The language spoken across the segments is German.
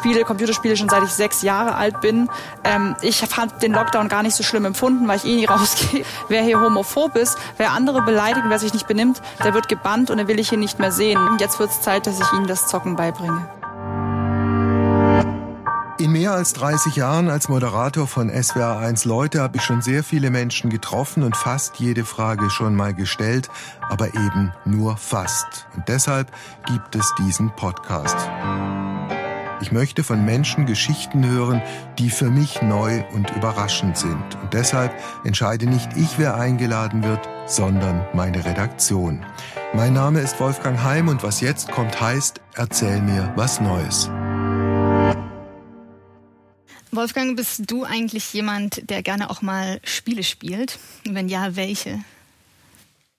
spiele Computerspiele schon seit ich sechs Jahre alt bin. Ähm, ich fand den Lockdown gar nicht so schlimm empfunden, weil ich eh nie rausgehe. Wer hier homophob ist, wer andere beleidigt, wer sich nicht benimmt, der wird gebannt und den will ich hier nicht mehr sehen. Jetzt wird es Zeit, dass ich ihnen das Zocken beibringe. In mehr als 30 Jahren als Moderator von SWR1 Leute habe ich schon sehr viele Menschen getroffen und fast jede Frage schon mal gestellt, aber eben nur fast. Und deshalb gibt es diesen Podcast. Ich möchte von Menschen Geschichten hören, die für mich neu und überraschend sind. Und deshalb entscheide nicht ich, wer eingeladen wird, sondern meine Redaktion. Mein Name ist Wolfgang Heim und was jetzt kommt heißt, erzähl mir was Neues. Wolfgang, bist du eigentlich jemand, der gerne auch mal Spiele spielt? Wenn ja, welche?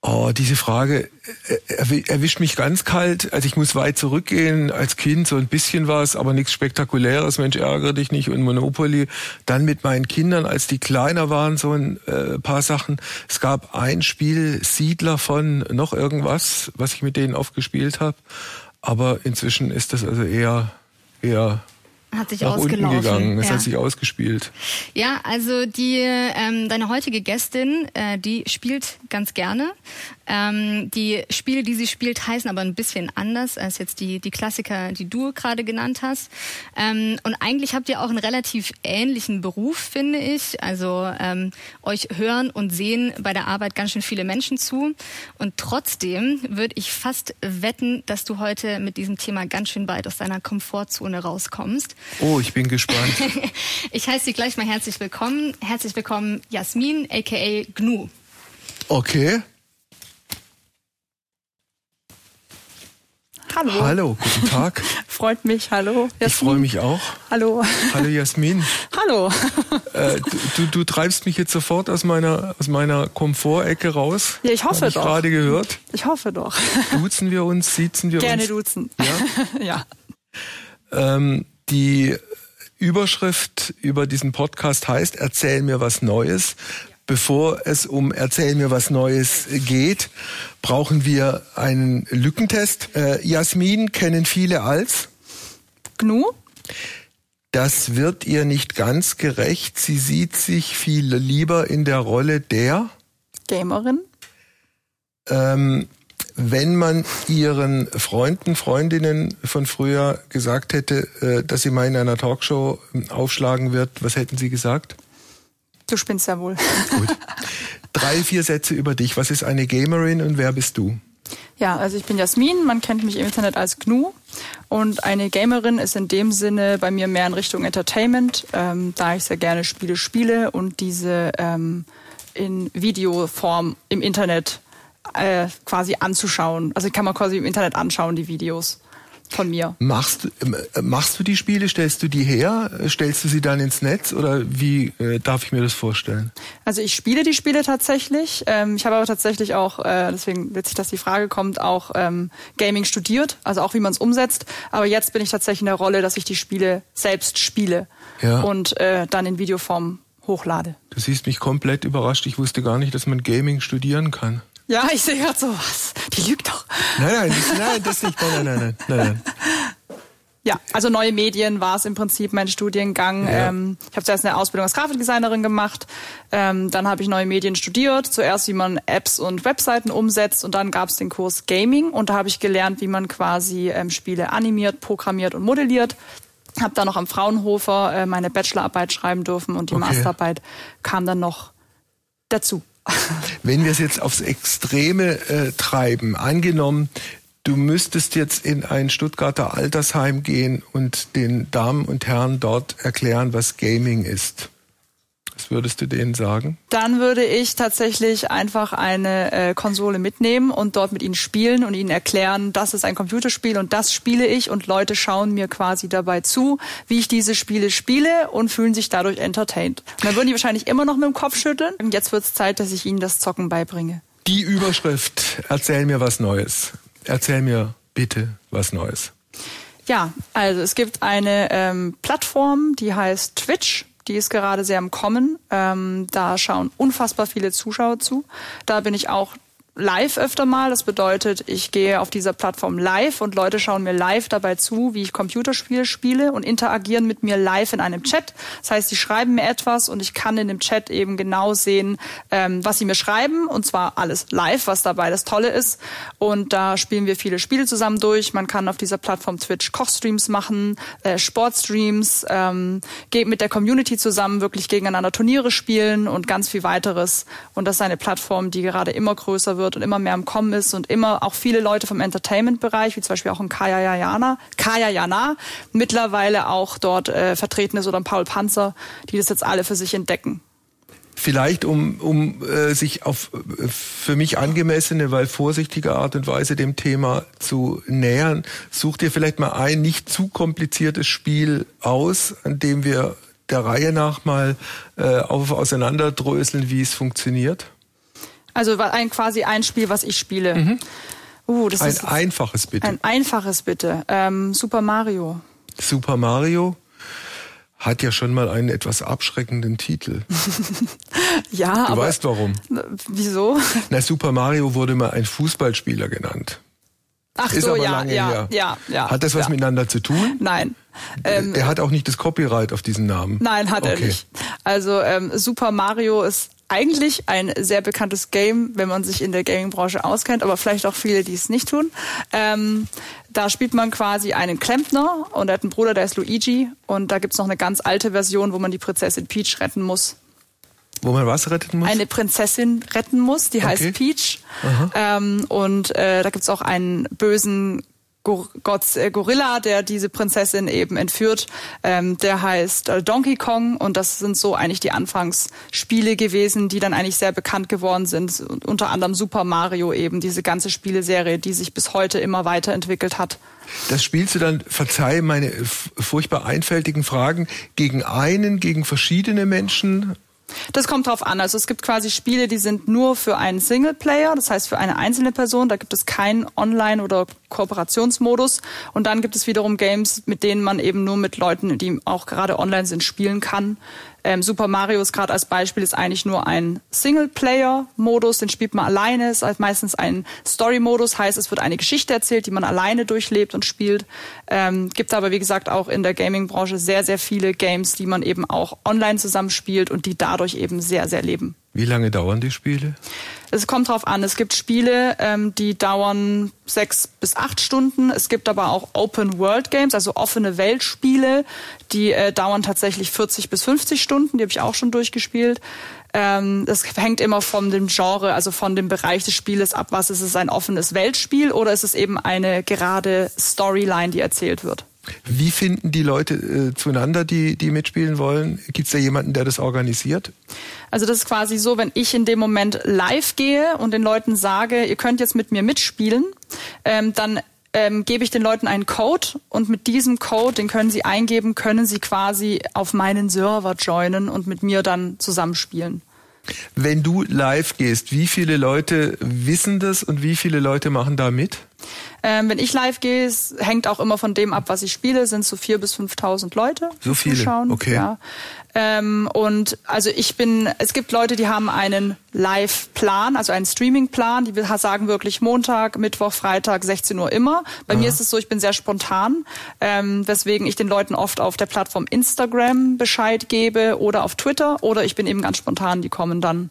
Oh, diese Frage äh, erwischt mich ganz kalt. Also ich muss weit zurückgehen. Als Kind so ein bisschen was, aber nichts Spektakuläres. Mensch, ärgere dich nicht und Monopoly. Dann mit meinen Kindern, als die kleiner waren, so ein äh, paar Sachen. Es gab ein Spiel, Siedler von noch irgendwas, was ich mit denen oft gespielt habe. Aber inzwischen ist das also eher eher hat sich nach ausgelaufen. unten gegangen. Es ja. hat sich ausgespielt. Ja, also die ähm, deine heutige Gästin, äh, die spielt ganz gerne. Ähm, die Spiele, die sie spielt, heißen aber ein bisschen anders als jetzt die die Klassiker, die du gerade genannt hast. Ähm, und eigentlich habt ihr auch einen relativ ähnlichen Beruf, finde ich. Also ähm, euch hören und sehen bei der Arbeit ganz schön viele Menschen zu. Und trotzdem würde ich fast wetten, dass du heute mit diesem Thema ganz schön weit aus deiner Komfortzone rauskommst. Oh, ich bin gespannt. ich heiße Sie gleich mal herzlich willkommen. Herzlich willkommen, Jasmin, aka Gnu. Okay. Hallo. Hallo, guten Tag. Freut mich. Hallo. Ich freue mich auch. Hallo. Hallo Jasmin. Hallo. Äh, du, du, treibst mich jetzt sofort aus meiner aus meiner Komfortecke raus. Ja, ich hoffe Hab ich doch. gerade gehört. Ich hoffe doch. Duzen wir uns, siezen wir Gerne uns. duzen. Ja? ja. Ähm, die Überschrift über diesen Podcast heißt Erzähl mir was Neues. Bevor es um Erzähl mir was Neues geht, brauchen wir einen Lückentest. Äh, Jasmin kennen viele als. Gnu? Das wird ihr nicht ganz gerecht. Sie sieht sich viel lieber in der Rolle der. Gamerin? Ähm, wenn man ihren Freunden, Freundinnen von früher gesagt hätte, äh, dass sie mal in einer Talkshow ähm, aufschlagen wird, was hätten sie gesagt? Du spinnst ja wohl. Gut. Drei, vier Sätze über dich. Was ist eine Gamerin und wer bist du? Ja, also ich bin Jasmin, man kennt mich im Internet als Gnu und eine Gamerin ist in dem Sinne bei mir mehr in Richtung Entertainment, ähm, da ich sehr gerne Spiele spiele und diese ähm, in Videoform im Internet äh, quasi anzuschauen. Also kann man quasi im Internet anschauen, die Videos von mir. Machst, äh, machst du die Spiele, stellst du die her, stellst du sie dann ins Netz oder wie äh, darf ich mir das vorstellen? Also ich spiele die Spiele tatsächlich. Ähm, ich habe aber tatsächlich auch, äh, deswegen witzig, dass die Frage kommt, auch ähm, Gaming studiert, also auch wie man es umsetzt. Aber jetzt bin ich tatsächlich in der Rolle, dass ich die Spiele selbst spiele Ja. und äh, dann in Videoform hochlade. Du siehst mich komplett überrascht. Ich wusste gar nicht, dass man Gaming studieren kann. Ja, ich sehe gerade so was. Die lügt doch. Nein, nein, das, nein, das nicht. Nein, nein, nein, nein, nein. Ja, also neue Medien war es im Prinzip mein Studiengang. Ja. Ähm, ich habe zuerst eine Ausbildung als Grafikdesignerin gemacht, ähm, dann habe ich neue Medien studiert. Zuerst, wie man Apps und Webseiten umsetzt und dann gab es den Kurs Gaming und da habe ich gelernt, wie man quasi ähm, Spiele animiert, programmiert und modelliert. Habe dann noch am Fraunhofer äh, meine Bachelorarbeit schreiben dürfen und die Okay. Masterarbeit kam dann noch dazu. Wenn wir es jetzt aufs Extreme äh, treiben, angenommen, du müsstest jetzt in ein Stuttgarter Altersheim gehen und den Damen und Herren dort erklären, was Gaming ist. Was würdest du denen sagen? Dann würde ich tatsächlich einfach eine äh, Konsole mitnehmen und dort mit ihnen spielen und ihnen erklären, das ist ein Computerspiel und das spiele ich und Leute schauen mir quasi dabei zu, wie ich diese Spiele spiele und fühlen sich dadurch entertained. Und dann würden die wahrscheinlich immer noch mit dem Kopf schütteln. Und jetzt wird es Zeit, dass ich ihnen das Zocken beibringe. Die Überschrift, erzähl mir was Neues. Erzähl mir bitte was Neues. Ja, also es gibt eine ähm, Plattform, die heißt Twitch. Die ist gerade sehr im Kommen. Ähm, da schauen unfassbar viele Zuschauer zu. Da bin ich auch live öfter mal. Das bedeutet, ich gehe auf dieser Plattform live und Leute schauen mir live dabei zu, wie ich Computerspiele spiele und interagieren mit mir live in einem Chat. Das heißt, sie schreiben mir etwas und ich kann in dem Chat eben genau sehen, ähm, was sie mir schreiben und zwar alles live, was dabei das Tolle ist. Und da spielen wir viele Spiele zusammen durch. Man kann auf dieser Plattform Twitch Kochstreams machen, äh, Sportstreams, ähm, geht mit der Community zusammen wirklich gegeneinander Turniere spielen und ganz viel weiteres. Und das ist eine Plattform, die gerade immer größer wird wird und immer mehr im Kommen ist und immer auch viele Leute vom Entertainment-Bereich, wie zum Beispiel auch ein Kaya Jana, Kaya Jana, mittlerweile auch dort äh, vertreten ist oder ein Paul Panzer, die das jetzt alle für sich entdecken vielleicht um, um äh, sich auf äh, für mich angemessene, weil vorsichtige Art und Weise dem Thema zu nähern, such dir vielleicht mal ein nicht zu kompliziertes Spiel aus, an dem wir der Reihe nach mal äh, auf, auseinanderdröseln, wie es funktioniert. Also ein, quasi ein Spiel, was ich spiele. Mhm. Uh, das ein ist einfaches bitte. Ein einfaches bitte. Ähm, Super Mario. Super Mario hat ja schon mal einen etwas abschreckenden Titel. ja, du aber. Du weißt warum. Wieso? Na, Super Mario wurde mal ein Fußballspieler genannt. Ach ist so, aber ja, lange ja, her. ja, ja. Hat das was ja. miteinander zu tun? Nein. Ähm, der hat auch nicht das Copyright auf diesen Namen. Nein, hat okay. er nicht. Also ähm, Super Mario ist eigentlich ein sehr bekanntes Game, wenn man sich in der Gaming-Branche auskennt, aber vielleicht auch viele, die es nicht tun. Ähm, da spielt man quasi einen Klempner und er hat einen Bruder, der ist Luigi. Und da gibt's noch eine ganz alte Version, wo man die Prinzessin Peach retten muss. Wo man was retten muss? Eine Prinzessin retten muss, die okay. heißt Peach. Ähm, und äh, da gibt's auch einen bösen Gott, äh, Gorilla, der diese Prinzessin eben entführt, ähm, der heißt äh, Donkey Kong und das sind so eigentlich die Anfangsspiele gewesen, die dann eigentlich sehr bekannt geworden sind. Unter anderem Super Mario eben, diese ganze Spieleserie, die sich bis heute immer weiterentwickelt hat. Das spielst du dann, verzeih meine furchtbar einfältigen Fragen, gegen einen, gegen verschiedene Menschen? Das kommt drauf an. Also es gibt quasi Spiele, die sind nur für einen Singleplayer, das heißt für eine einzelne Person. Da gibt es keinen Online- oder Kooperationsmodus. Und dann gibt es wiederum Games, mit denen man eben nur mit Leuten, die auch gerade online sind, spielen kann. Ähm, Super Mario ist gerade als Beispiel ist eigentlich nur ein Singleplayer-Modus, den spielt man alleine, ist halt meistens ein Story-Modus, heißt es wird eine Geschichte erzählt, die man alleine durchlebt und spielt. Ähm, gibt aber wie gesagt auch in der Gaming-Branche sehr, sehr viele Games, die man eben auch online zusammenspielt und die dadurch eben sehr, sehr leben. Wie lange dauern die Spiele? Es kommt drauf an. Es gibt Spiele, ähm, die dauern sechs bis acht Stunden. Es gibt aber auch Open World Games, also offene Weltspiele, die äh, dauern tatsächlich 40 bis 50 Stunden. Die habe ich auch schon durchgespielt. Ähm, das hängt immer von dem Genre, also von dem Bereich des Spieles ab. Was ist es ein offenes Weltspiel oder ist es eben eine gerade Storyline, die erzählt wird? Wie finden die Leute äh, zueinander, die, die mitspielen wollen? Gibt es da jemanden, der das organisiert? Also das ist quasi so, wenn ich in dem Moment live gehe und den Leuten sage, ihr könnt jetzt mit mir mitspielen, ähm, dann ähm, gebe ich den Leuten einen Code und mit diesem Code, den können sie eingeben, können sie quasi auf meinen Server joinen und mit mir dann zusammenspielen. Wenn du live gehst, wie viele Leute wissen das und wie viele Leute machen da mit? Ähm, wenn ich live gehe, es hängt auch immer von dem ab, was ich spiele, sind so vier bis 5.000 Leute. So viele? Zuschauen. Okay. Ja. Ähm, und also ich bin, es gibt Leute, die haben einen Live-Plan, also einen Streaming-Plan, die sagen wirklich Montag, Mittwoch, Freitag, 16 Uhr immer. Bei Aha. mir ist es so, ich bin sehr spontan, ähm, weswegen ich den Leuten oft auf der Plattform Instagram Bescheid gebe oder auf Twitter oder ich bin eben ganz spontan, die kommen dann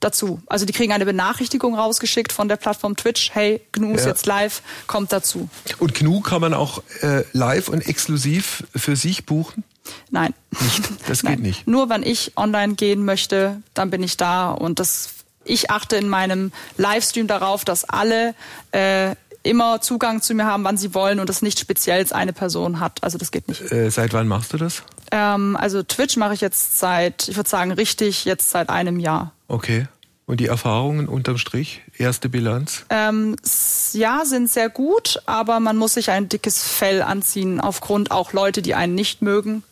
dazu. Also die kriegen eine Benachrichtigung rausgeschickt von der Plattform Twitch, hey, GNU ist ja. jetzt live, kommt dazu. Und GNU kann man auch äh, live und exklusiv für sich buchen? Nein. Nicht. Das geht nicht. Nur wenn ich online gehen möchte, dann bin ich da und das ich achte in meinem Livestream darauf, dass alle äh, immer Zugang zu mir haben, wann sie wollen und das nicht speziell eine Person hat. Also das geht nicht. Äh, seit wann machst du das? Ähm, also Twitch mache ich jetzt seit, ich würde sagen, richtig jetzt seit einem Jahr. Okay. Und die Erfahrungen unterm Strich, erste Bilanz? Ähm, ja, sind sehr gut, aber man muss sich ein dickes Fell anziehen, aufgrund auch Leute, die einen nicht mögen.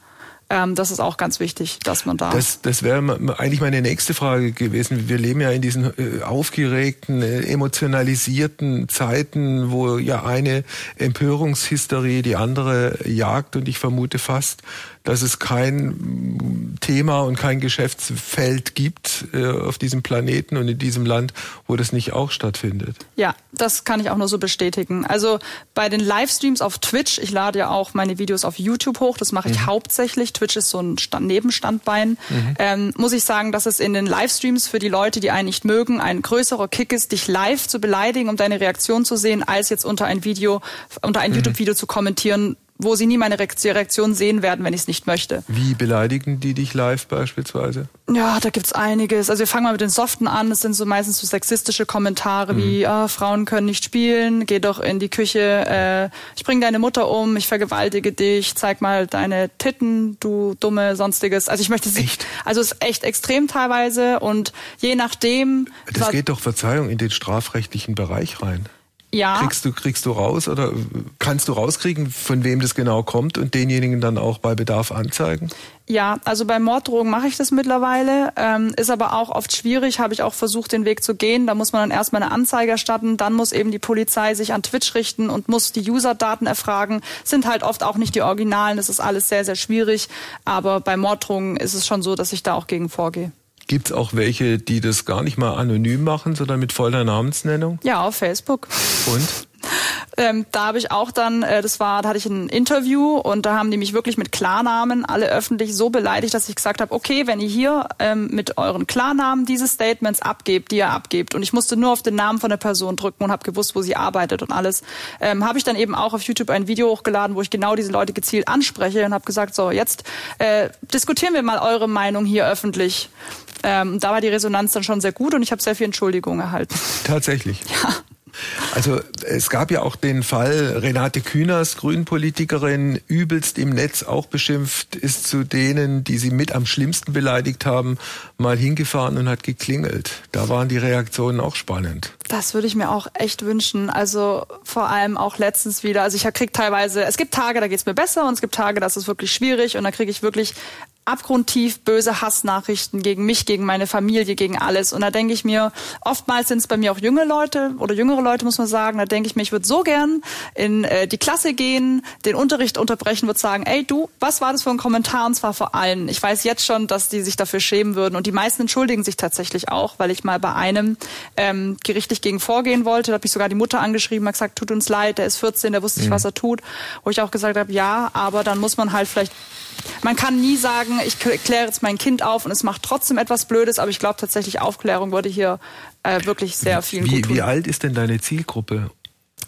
Ähm, das ist auch ganz wichtig, dass man da. Das, das wäre eigentlich meine nächste Frage gewesen. Wir leben ja in diesen äh, aufgeregten, äh, emotionalisierten Zeiten, wo ja eine Empörungshysterie die andere jagt und ich vermute fast, dass es kein Thema und kein Geschäftsfeld gibt äh, auf diesem Planeten und in diesem Land, wo das nicht auch stattfindet. Ja, das kann ich auch nur so bestätigen. Also bei den Livestreams auf Twitch, ich lade ja auch meine Videos auf YouTube hoch, das mache ich mhm. hauptsächlich. Twitch ist so ein Stand Nebenstandbein. Mhm. Ähm, muss ich sagen, dass es in den Livestreams für die Leute, die einen nicht mögen, ein größerer Kick ist, dich live zu beleidigen, um deine Reaktion zu sehen, als jetzt unter ein Video, unter ein mhm. YouTube-Video zu kommentieren, wo sie nie meine Reaktion sehen werden, wenn ich es nicht möchte. Wie beleidigen die dich live beispielsweise? Ja, da gibt's einiges. Also wir fangen mal mit den Soften an. Das sind so meistens so sexistische Kommentare mhm. wie, oh, Frauen können nicht spielen, geh doch in die Küche, äh, ich bring deine Mutter um, ich vergewaltige dich, zeig mal deine Titten, du dumme, sonstiges. Also ich möchte sie. Echt? Also es ist echt extrem teilweise und je nachdem. Das geht doch, Verzeihung, in den strafrechtlichen Bereich rein. Ja. Kriegst du, kriegst du raus oder kannst du rauskriegen, von wem das genau kommt und denjenigen dann auch bei Bedarf anzeigen? Ja, also bei Morddrogen mache ich das mittlerweile, ähm, ist aber auch oft schwierig, habe ich auch versucht, den Weg zu gehen. Da muss man dann erstmal eine Anzeige erstatten, dann muss eben die Polizei sich an Twitch richten und muss die User-Daten erfragen. Sind halt oft auch nicht die Originalen, das ist alles sehr, sehr schwierig. Aber bei Morddrogen ist es schon so, dass ich da auch gegen vorgehe. Gibt es auch welche, die das gar nicht mal anonym machen, sondern mit voller Namensnennung? Ja, auf Facebook. Und? Ähm, da habe ich auch dann, äh, das war, da hatte ich ein Interview und da haben die mich wirklich mit Klarnamen alle öffentlich so beleidigt, dass ich gesagt habe, okay, wenn ihr hier ähm, mit euren Klarnamen diese Statements abgebt, die ihr abgebt und ich musste nur auf den Namen von der Person drücken und habe gewusst, wo sie arbeitet und alles, ähm, habe ich dann eben auch auf YouTube ein Video hochgeladen, wo ich genau diese Leute gezielt anspreche und habe gesagt, so jetzt äh, diskutieren wir mal eure Meinung hier öffentlich. Ähm, da war die Resonanz dann schon sehr gut und ich habe sehr viel Entschuldigung erhalten. Tatsächlich. Ja. Also es gab ja auch den Fall, Renate Künast, Grünpolitikerin, übelst im Netz auch beschimpft, ist zu denen, die sie mit am schlimmsten beleidigt haben, mal hingefahren und hat geklingelt. Da waren die Reaktionen auch spannend. Das würde ich mir auch echt wünschen. Also vor allem auch letztens wieder. Also ich krieg teilweise, es gibt Tage, da geht's mir besser und es gibt Tage, da ist es wirklich schwierig und da kriege ich wirklich abgrundtief böse Hassnachrichten gegen mich, gegen meine Familie, gegen alles. Und da denke ich mir, oftmals sind es bei mir auch junge Leute oder jüngere Leute, muss man sagen. Da denke ich mir, ich würde so gern in äh, die Klasse gehen, den Unterricht unterbrechen, würde sagen, ey du, was war das für ein Kommentar? Und zwar vor allen. Ich weiß jetzt schon, dass die sich dafür schämen würden. Und die meisten entschuldigen sich tatsächlich auch, weil ich mal bei einem ähm, gerichtlich gegen vorgehen wollte. Da habe ich sogar die Mutter angeschrieben, hat gesagt, tut uns leid, der ist 14, der wusste nicht, mhm. was er tut. Wo ich auch gesagt habe, ja, aber dann muss man halt vielleicht man kann nie sagen, ich kläre jetzt mein Kind auf und es macht trotzdem etwas Blödes, aber ich glaube tatsächlich, Aufklärung würde hier äh, wirklich sehr viel wie. Wie alt ist denn deine Zielgruppe?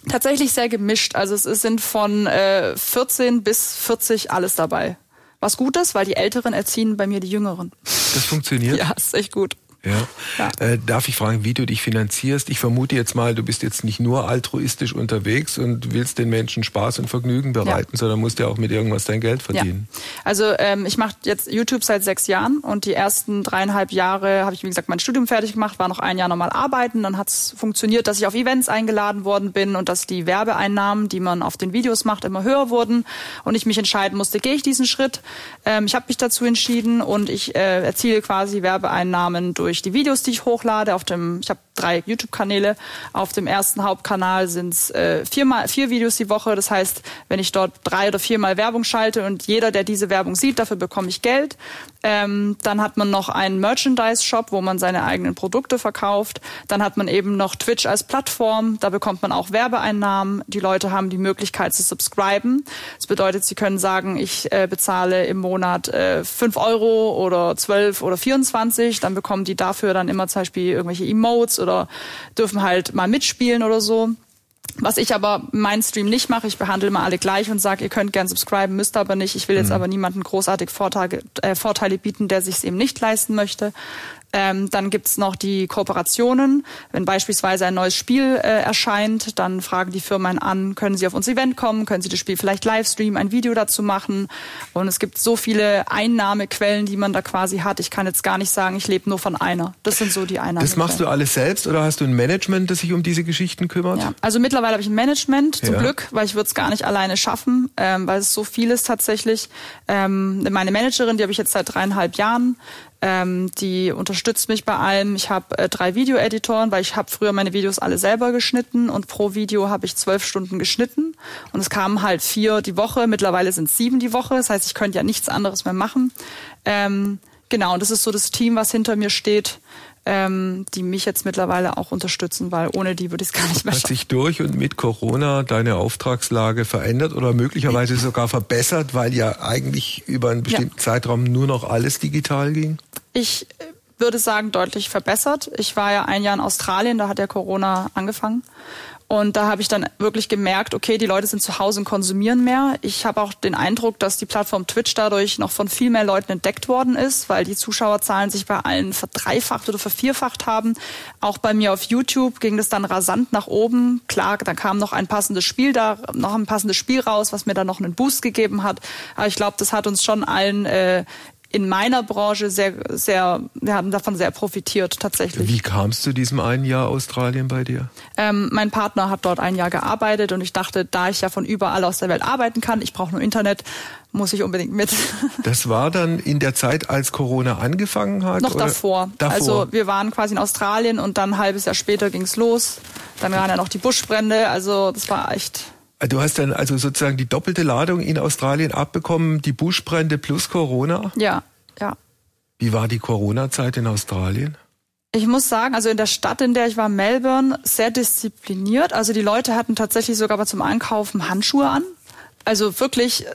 Tatsächlich sehr gemischt. Also es sind von äh, 14 bis 40 alles dabei. Was gut ist, weil die Älteren erziehen bei mir die Jüngeren. Das funktioniert? ja, ist echt gut. Ja. ja. Äh, darf ich fragen, wie du dich finanzierst? Ich vermute jetzt mal, du bist jetzt nicht nur altruistisch unterwegs und willst den Menschen Spaß und Vergnügen bereiten, ja. sondern musst ja auch mit irgendwas dein Geld verdienen. Ja. Also ähm, ich mache jetzt YouTube seit sechs Jahren und die ersten dreieinhalb Jahre habe ich, wie gesagt, mein Studium fertig gemacht, war noch ein Jahr nochmal arbeiten. Dann hat es funktioniert, dass ich auf Events eingeladen worden bin und dass die Werbeeinnahmen, die man auf den Videos macht, immer höher wurden und ich mich entscheiden musste, gehe ich diesen Schritt. Ähm, ich habe mich dazu entschieden und ich äh, erziele quasi Werbeeinnahmen durch durch die Videos, die ich hochlade. Auf dem, ich habe drei YouTube-Kanäle. Auf dem ersten Hauptkanal sind es äh, vier Videos die Woche. Das heißt, wenn ich dort drei oder viermal Werbung schalte und jeder, der diese Werbung sieht, dafür bekomme ich Geld. Ähm, dann hat man noch einen Merchandise-Shop, wo man seine eigenen Produkte verkauft. Dann hat man eben noch Twitch als Plattform. Da bekommt man auch Werbeeinnahmen. Die Leute haben die Möglichkeit zu subscriben. Das bedeutet, sie können sagen, ich äh, bezahle im Monat äh, 5 Euro oder 12 oder 24. Dann bekommen die dafür dann immer zum Beispiel irgendwelche Emotes oder dürfen halt mal mitspielen oder so. Was ich aber mein Stream nicht mache, ich behandle immer alle gleich und sage, ihr könnt gern subscriben, müsst aber nicht. Ich will jetzt mhm. aber niemanden großartig Vorteile, äh, Vorteile bieten, der sich es eben nicht leisten möchte. Ähm, dann gibt's noch die Kooperationen. Wenn beispielsweise ein neues Spiel äh, erscheint, dann fragen die Firmen an, können sie auf unser Event kommen, können sie das Spiel vielleicht live streamen, ein Video dazu machen. Und es gibt so viele Einnahmequellen, die man da quasi hat. Ich kann jetzt gar nicht sagen, ich lebe nur von einer. Das sind so die Einnahmequellen. Das machst du alles selbst oder hast du ein Management, das sich um diese Geschichten kümmert? Ja. Also mittlerweile habe ich ein Management, zum ja. Glück, weil ich würde es gar nicht alleine schaffen, ähm, weil es so viel ist tatsächlich. Ähm, meine Managerin, die habe ich jetzt seit dreieinhalb Jahren. Ähm, die unterstützt mich bei allem. Ich habe äh, drei Video-Editoren, weil ich habe früher meine Videos alle selber geschnitten und pro Video habe ich zwölf Stunden geschnitten. Und es kamen halt vier die Woche. Mittlerweile sind sieben die Woche. Das heißt, ich könnte ja nichts anderes mehr machen. Ähm, genau, und das ist so das Team, was hinter mir steht ähm, die mich jetzt mittlerweile auch unterstützen, weil ohne die würde ich es gar nicht mehr schaffen. Hat sich durch und mit Corona deine Auftragslage verändert oder möglicherweise sogar verbessert, weil ja eigentlich über einen bestimmten ja. Zeitraum nur noch alles digital ging? Ich würde sagen, deutlich verbessert. Ich war ja ein Jahr in Australien, da hat ja Corona angefangen. Und da habe ich dann wirklich gemerkt, okay, die Leute sind zu Hause und konsumieren mehr. Ich habe auch den Eindruck, dass die Plattform Twitch dadurch noch von viel mehr Leuten entdeckt worden ist, weil die Zuschauerzahlen sich bei allen verdreifacht oder vervierfacht haben. Auch bei mir auf YouTube ging das dann rasant nach oben. Klar, da kam noch ein passendes Spiel da, noch ein passendes Spiel raus, was mir dann noch einen Boost gegeben hat. Aber ich glaube, das hat uns schon allen äh, in meiner Branche sehr, sehr, wir haben davon sehr profitiert tatsächlich. Wie kam es zu diesem einen Jahr Australien bei dir? Ähm, mein Partner hat dort ein Jahr gearbeitet und ich dachte, da ich ja von überall aus der Welt arbeiten kann, ich brauche nur Internet, muss ich unbedingt mit. Das war dann in der Zeit, als Corona angefangen hat? Noch davor. davor. Also wir waren quasi in Australien und dann ein halbes Jahr später ging's los. Dann waren ja noch die Buschbrände, also das war echt Du hast dann also sozusagen die doppelte Ladung in Australien abbekommen, die Buschbrände plus Corona? Ja, ja. Wie war die Corona-Zeit in Australien? Ich muss sagen, also in der Stadt, in der ich war, Melbourne, sehr diszipliniert. Also die Leute hatten tatsächlich sogar zum Einkaufen Handschuhe an. Also wirklich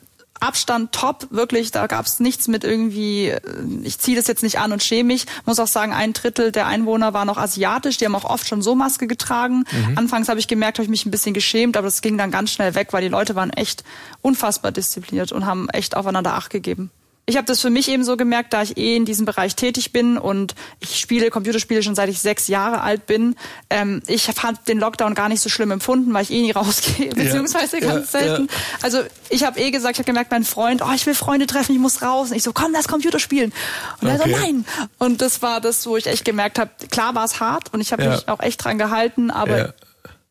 Abstand top, wirklich, da gab es nichts mit irgendwie, äh, ich ziehe das jetzt nicht an und schäme mich. Muss auch sagen, ein Drittel der Einwohner war noch asiatisch, die haben auch oft schon so Maske getragen. Mhm. Anfangs habe ich gemerkt, habe ich mich ein bisschen geschämt, aber das ging dann ganz schnell weg, weil die Leute waren echt unfassbar diszipliniert und haben echt aufeinander Acht gegeben ich habe das für mich eben so gemerkt, da ich eh in diesem Bereich tätig bin und ich spiele Computerspiele schon seit ich sechs Jahre alt bin. Ähm, ich habe den Lockdown gar nicht so schlimm empfunden, weil ich eh nie rausgehe, beziehungsweise ja, ganz selten. Ja. Also ich habe eh gesagt, ich habe gemerkt, mein Freund, oh, ich will Freunde treffen, ich muss raus. Und ich so, komm, lass Computer spielen. Und okay. er so, nein. Und das war das, wo ich echt gemerkt habe, klar war es hart und ich habe ja. mich auch echt dran gehalten, aber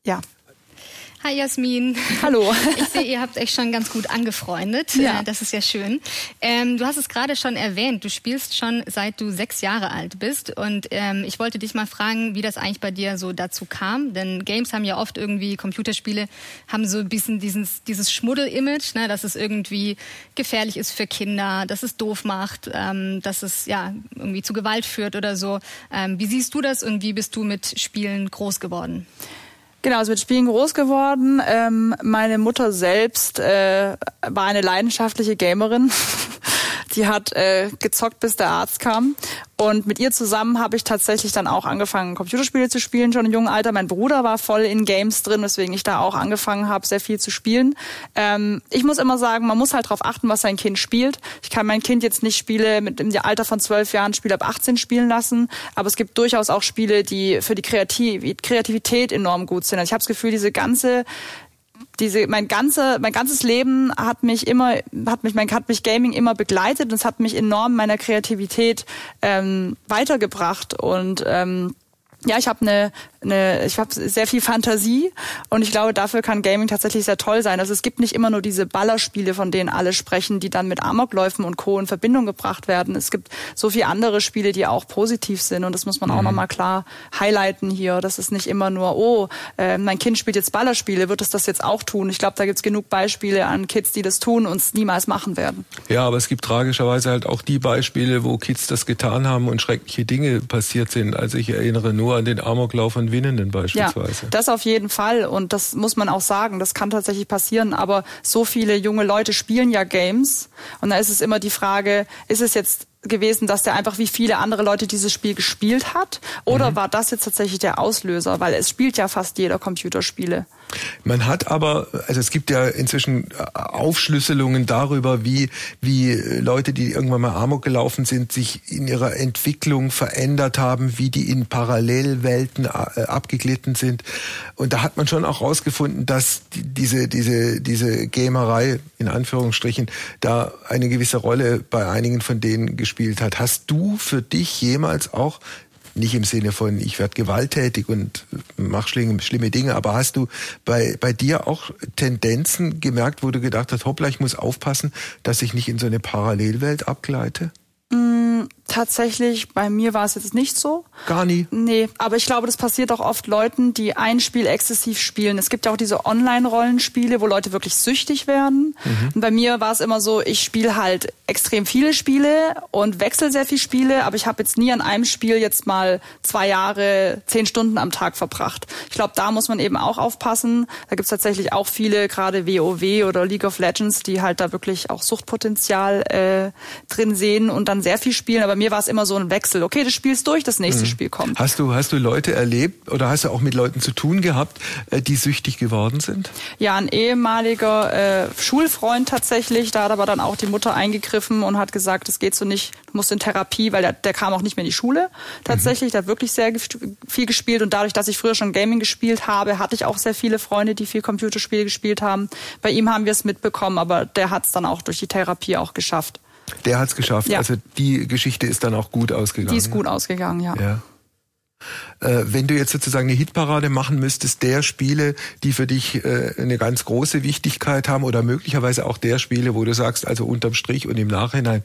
ja. Hi Jasmin. Hallo. Ich sehe, ihr habt euch schon ganz gut angefreundet. Ja. Äh, das ist ja schön. Ähm, du hast es gerade schon erwähnt. Du spielst schon seit du sechs Jahre alt bist. Und ähm, ich wollte dich mal fragen, wie das eigentlich bei dir so dazu kam. Denn Games haben ja oft irgendwie, Computerspiele haben so ein bisschen dieses, dieses Schmuddel-Image, ne, dass es irgendwie gefährlich ist für Kinder, dass es doof macht, ähm, dass es ja irgendwie zu Gewalt führt oder so. Ähm, wie siehst du das und wie bist du mit Spielen groß geworden? Genau, also mit Spielen groß geworden. Ähm, meine Mutter selbst äh, war eine leidenschaftliche Gamerin. Die hat äh, gezockt, bis der Arzt kam. Und mit ihr zusammen habe ich tatsächlich dann auch angefangen, Computerspiele zu spielen, schon im jungen Alter. Mein Bruder war voll in Games drin, weswegen ich da auch angefangen habe, sehr viel zu spielen. Ähm, ich muss immer sagen, man muss halt darauf achten, was sein Kind spielt. Ich kann mein Kind jetzt nicht Spiele mit im Alter von zwölf Jahren Spiele ab 18 spielen lassen, aber es gibt durchaus auch Spiele, die für die Kreativität enorm gut sind. Also ich habe das Gefühl, diese ganze diese mein ganze mein ganzes Leben hat mich immer hat mich mein hat mich Gaming immer begleitet und es hat mich enorm meiner Kreativität ähm, weitergebracht. Und ähm, ja, ich habe eine eine, ich habe sehr viel Fantasie und ich glaube, dafür kann Gaming tatsächlich sehr toll sein. Also es gibt nicht immer nur diese Ballerspiele, von denen alle sprechen, die dann mit Amokläufen und Co. in Verbindung gebracht werden. Es gibt so viele andere Spiele, die auch positiv sind und das muss man mhm. auch nochmal klar highlighten hier. Das ist nicht immer nur, oh, äh, mein Kind spielt jetzt Ballerspiele, wird es das jetzt auch tun? Ich glaube, da gibt's genug Beispiele an Kids, die das tun und es niemals machen werden. Ja, aber es gibt tragischerweise halt auch die Beispiele, wo Kids das getan haben und schreckliche Dinge passiert sind. Also ich erinnere nur an den Amoklauf von Gewinnenden beispielsweise. Ja, das auf jeden Fall und das muss man auch sagen, das kann tatsächlich passieren, aber so viele junge Leute spielen ja Games und da ist es immer die Frage, ist es jetzt gewesen, dass der einfach wie viele andere Leute dieses Spiel gespielt hat? Oder mhm. war das jetzt tatsächlich der Auslöser? Weil es spielt ja fast jeder Computerspiele. Man hat aber, also es gibt ja inzwischen Aufschlüsselungen darüber, wie, wie Leute, die irgendwann mal Amok gelaufen sind, sich in ihrer Entwicklung verändert haben, wie die in Parallelwelten äh, abgeglitten sind. Und da hat man schon auch rausgefunden, dass diese, diese, diese Gamerei, in Anführungsstrichen, da eine gewisse Rolle bei einigen von denen gespielt hat. Hast du für dich jemals auch nicht im Sinne von, ich werde gewalttätig und mach schlimme, Dinge, aber hast du bei, bei dir auch Tendenzen gemerkt, wo du gedacht hast, hoppla, ich muss aufpassen, dass ich nicht in so eine Parallelwelt abgleite? Tatsächlich, bei mir war es jetzt nicht so. Gar nie? Nee, aber ich glaube, das passiert auch oft Leuten, die ein Spiel exzessiv spielen. Es gibt ja auch diese Online-Rollenspiele, wo Leute wirklich süchtig werden. Mhm. Und bei mir war es immer so, ich spiele halt extrem viele Spiele und wechsle sehr viele Spiele, aber ich habe jetzt nie an einem Spiel jetzt mal zwei Jahre, zehn Stunden am Tag verbracht. Ich glaube, da muss man eben auch aufpassen. Da gibt's tatsächlich auch viele, gerade WoW oder League of Legends, die halt da wirklich auch Suchtpotenzial äh, drin sehen und dann sehr viel spielen, aber mir war es immer so ein Wechsel. Okay, das spielst durch, das nächste mhm. Spiel kommt. Hast du, hast du Leute erlebt oder hast du auch mit Leuten zu tun gehabt, äh, die süchtig geworden sind? Ja, ein ehemaliger äh, Schulfreund tatsächlich, da hat aber dann auch die Mutter eingegriffen und hat gesagt, es geht so nicht, du musst in Therapie, weil der, der kam auch nicht mehr in die Schule. Tatsächlich, mhm. der hat wirklich sehr viel gespielt und dadurch, dass ich früher schon Gaming gespielt habe, hatte ich auch sehr viele Freunde, die viel Computerspiele gespielt haben. Bei ihm haben wir es mitbekommen, aber der hat es dann auch durch die Therapie auch geschafft. Der hat es geschafft. Ja. Also die Geschichte ist dann auch gut ausgegangen. Die ist gut ausgegangen, ja. ja. Äh, wenn du jetzt sozusagen eine Hitparade machen müsstest, der Spiele, die für dich äh, eine ganz große Wichtigkeit haben oder möglicherweise auch der Spiele, wo du sagst, also unterm Strich und im Nachhinein,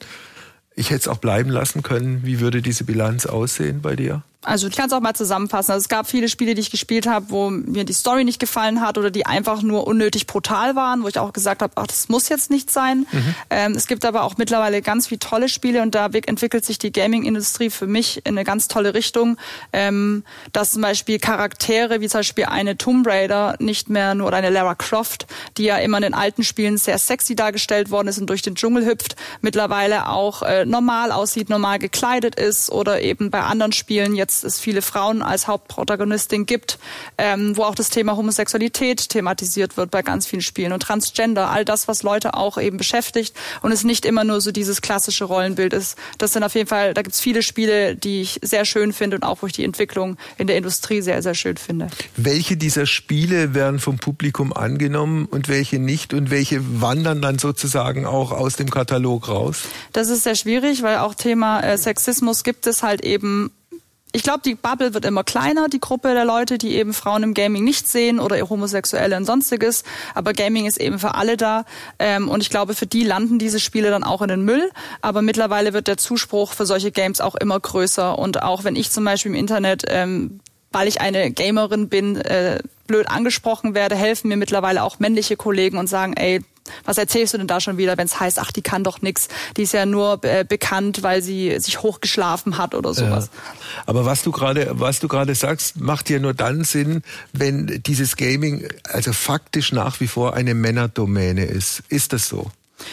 ich hätte es auch bleiben lassen können, wie würde diese Bilanz aussehen bei dir? Also ich kann es auch mal zusammenfassen. Also es gab viele Spiele, die ich gespielt habe, wo mir die Story nicht gefallen hat oder die einfach nur unnötig brutal waren, wo ich auch gesagt habe, ach, das muss jetzt nicht sein. Mhm. Ähm, es gibt aber auch mittlerweile ganz viele tolle Spiele und da entwickelt sich die Gaming-Industrie für mich in eine ganz tolle Richtung, ähm, dass zum Beispiel Charaktere wie zum Beispiel eine Tomb Raider nicht mehr nur oder eine Lara Croft, die ja immer in den alten Spielen sehr sexy dargestellt worden ist und durch den Dschungel hüpft, mittlerweile auch äh, normal aussieht, normal gekleidet ist oder eben bei anderen Spielen jetzt es viele Frauen als Hauptprotagonistin gibt, ähm, wo auch das Thema Homosexualität thematisiert wird bei ganz vielen Spielen und Transgender, all das, was Leute auch eben beschäftigt und es nicht immer nur so dieses klassische Rollenbild ist. Das sind auf jeden Fall, da gibt es viele Spiele, die ich sehr schön finde und auch wo ich die Entwicklung in der Industrie sehr, sehr schön finde. Welche dieser Spiele werden vom Publikum angenommen und welche nicht und welche wandern dann sozusagen auch aus dem Katalog raus? Das ist sehr schwierig, weil auch Thema äh, Sexismus gibt es halt eben ich glaube, die Bubble wird immer kleiner, die Gruppe der Leute, die eben Frauen im Gaming nicht sehen oder Homosexuelle und sonstiges. Aber Gaming ist eben für alle da. Ähm, und ich glaube, für die landen diese Spiele dann auch in den Müll. Aber mittlerweile wird der Zuspruch für solche Games auch immer größer. Und auch wenn ich zum Beispiel im Internet ähm, weil ich eine Gamerin bin, äh, blöd angesprochen werde, helfen mir mittlerweile auch männliche Kollegen und sagen, ey, was erzählst du denn da schon wieder, wenn es heißt, ach, die kann doch nix, die ist ja nur äh, bekannt, weil sie sich hochgeschlafen hat oder sowas. Ja. Aber was du gerade, was du gerade sagst, macht ja nur dann Sinn, wenn dieses Gaming also faktisch nach wie vor eine Männerdomäne ist. Ist das so?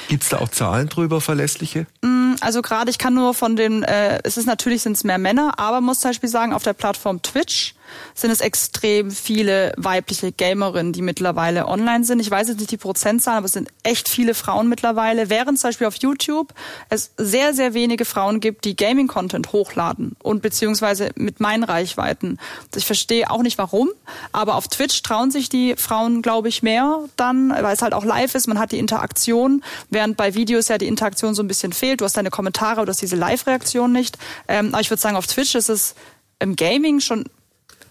Gibt's da auch Zahlen drüber, verlässliche? Mm, also gerade, ich kann nur von den, äh, es ist natürlich sind es mehr Männer, aber muss zum Beispiel sagen, auf der Plattform Twitch sind es extrem viele weibliche Gamerinnen, die mittlerweile online sind. Ich weiß jetzt nicht die Prozentzahl, aber es sind echt viele Frauen mittlerweile. Während zum Beispiel auf YouTube es sehr, sehr wenige Frauen gibt, die Gaming-Content hochladen und beziehungsweise mit meinen Reichweiten. Ich verstehe auch nicht warum, aber auf Twitch trauen sich die Frauen, glaube ich, mehr dann, weil es halt auch live ist. Man hat die Interaktion, während bei Videos ja die Interaktion so ein bisschen fehlt. Du hast deine Kommentare, hast diese Live-Reaktion nicht. Ähm, aber ich würde sagen, auf Twitch ist es im Gaming schon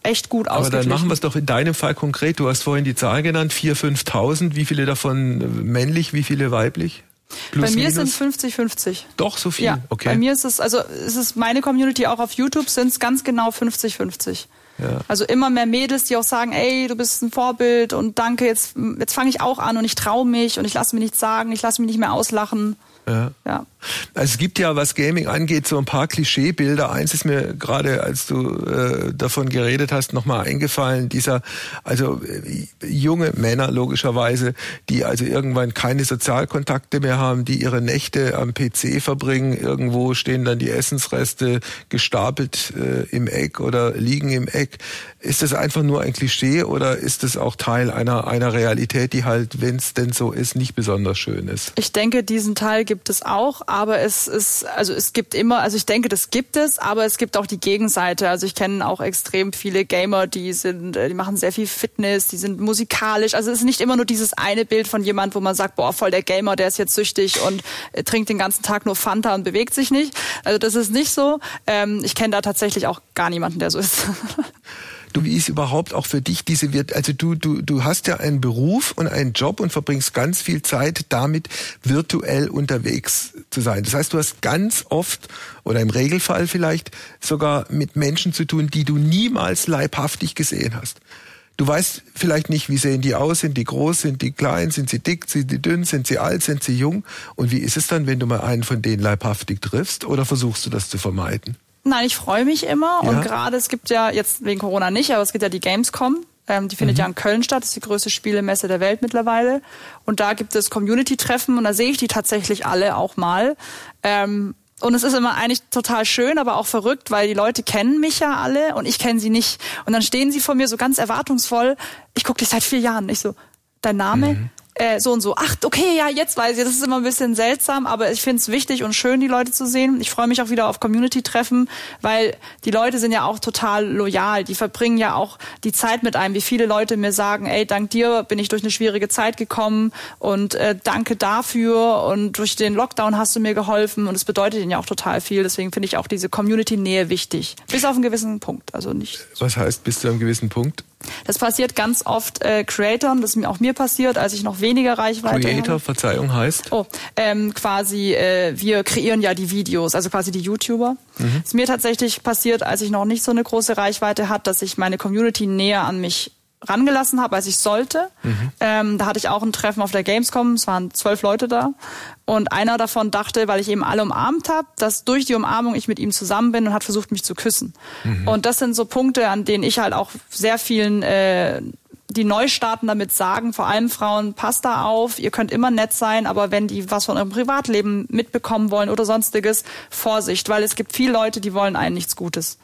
echt gut Aber dann machen wir es doch in deinem Fall konkret. Du hast vorhin die Zahl genannt, 4.000, 5.000. Wie viele davon männlich, wie viele weiblich? Plus, bei mir minus? sind 50-50. Doch, so viel? Ja, okay. Bei mir ist es, also es ist meine Community auch auf YouTube sind es ganz genau 50-50. Ja. Also immer mehr Mädels, die auch sagen, ey, du bist ein Vorbild und danke, jetzt, jetzt fange ich auch an und ich traue mich und ich lasse mir nichts sagen, ich lasse mich nicht mehr auslachen. Ja. ja. Also es gibt ja, was Gaming angeht, so ein paar Klischeebilder. Eins ist mir gerade, als du äh, davon geredet hast, nochmal eingefallen. Dieser, also äh, junge Männer logischerweise, die also irgendwann keine Sozialkontakte mehr haben, die ihre Nächte am PC verbringen. Irgendwo stehen dann die Essensreste gestapelt äh, im Eck oder liegen im Eck. Ist das einfach nur ein Klischee oder ist es auch Teil einer, einer Realität, die halt, wenn es denn so ist, nicht besonders schön ist? Ich denke, diesen Teil gibt es auch, aber es ist, also es gibt immer, also ich denke, das gibt es, aber es gibt auch die Gegenseite. Also ich kenne auch extrem viele Gamer, die sind, äh, die machen sehr viel Fitness, die sind musikalisch. Also es ist nicht immer nur dieses eine Bild von jemand, wo man sagt, boah, voll der Gamer, der ist jetzt süchtig und äh, trinkt den ganzen Tag nur Fanta und bewegt sich nicht. Also das ist nicht so. Ähm, ich kenne da tatsächlich auch gar niemanden, der so ist. Du, wie ist überhaupt auch für dich diese, also du, du, du hast ja einen Beruf und einen Job und verbringst ganz viel Zeit damit, virtuell unterwegs zu sein. Das heißt, du hast ganz oft oder im Regelfall vielleicht sogar mit Menschen zu tun, die du niemals leibhaftig gesehen hast. Du weißt vielleicht nicht, wie sehen die aus, sind die groß, sind die klein, sind sie dick, sind sie dünn, sind sie alt, sind sie jung? Und wie ist es dann, wenn du mal einen von denen leibhaftig triffst oder versuchst du das zu vermeiden? Nein, ich freue mich immer ja. und gerade es gibt ja jetzt wegen Corona nicht, aber es gibt ja die Gamescom. Ähm, die findet mhm. ja in Köln statt, das ist die größte Spielemesse der Welt mittlerweile. Und da gibt es Community-Treffen und da sehe ich die tatsächlich alle auch mal. Ähm, und es ist immer eigentlich total schön, aber auch verrückt, weil die Leute kennen mich ja alle und ich kenne sie nicht. Und dann stehen sie vor mir so ganz erwartungsvoll. Ich gucke dich seit vier Jahren. Ich so, dein Name? Mhm äh, so und so. Ach, okay, ja, jetzt weiß ich. Das ist immer ein bisschen seltsam, aber ich finde es wichtig und schön, die Leute zu sehen. Ich freue mich auch wieder auf Community-Treffen, weil die Leute sind ja auch total loyal. Die verbringen ja auch die Zeit mit einem. Wie viele Leute mir sagen, ey, dank dir bin ich durch eine schwierige Zeit gekommen und äh, danke dafür und durch den Lockdown hast du mir geholfen und es bedeutet ihnen ja auch total viel. Deswegen finde ich auch diese Community-Nähe wichtig. Bis auf einen gewissen Punkt. Also nicht. Was heißt bis zu einem gewissen Punkt? Das passiert ganz oft äh, Creatoren, das ist mir auch mir passiert, als ich noch weniger Reichweite Creator, habe. Verzeihung, heißt? Oh, ähm, quasi, äh, wir kreieren ja die Videos, also quasi die YouTuber. Mhm. ist mir tatsächlich passiert, als ich noch nicht so eine große Reichweite hatte, dass ich meine Community näher an mich rangelassen habe, als ich sollte. Mhm. Ähm, da hatte ich auch ein Treffen auf der Gamescom, es waren zwölf Leute da. Und einer davon dachte, weil ich eben alle umarmt habe, dass durch die Umarmung ich mit ihm zusammen bin und hat versucht, mich zu küssen. Mhm. Und das sind so Punkte, an denen ich halt auch sehr vielen äh, die neu starten damit sagen, vor allem Frauen, passt da auf, ihr könnt immer nett sein, aber wenn die was von eurem Privatleben mitbekommen wollen oder sonstiges, Vorsicht, weil es gibt viele Leute, die wollen einen nichts Gutes.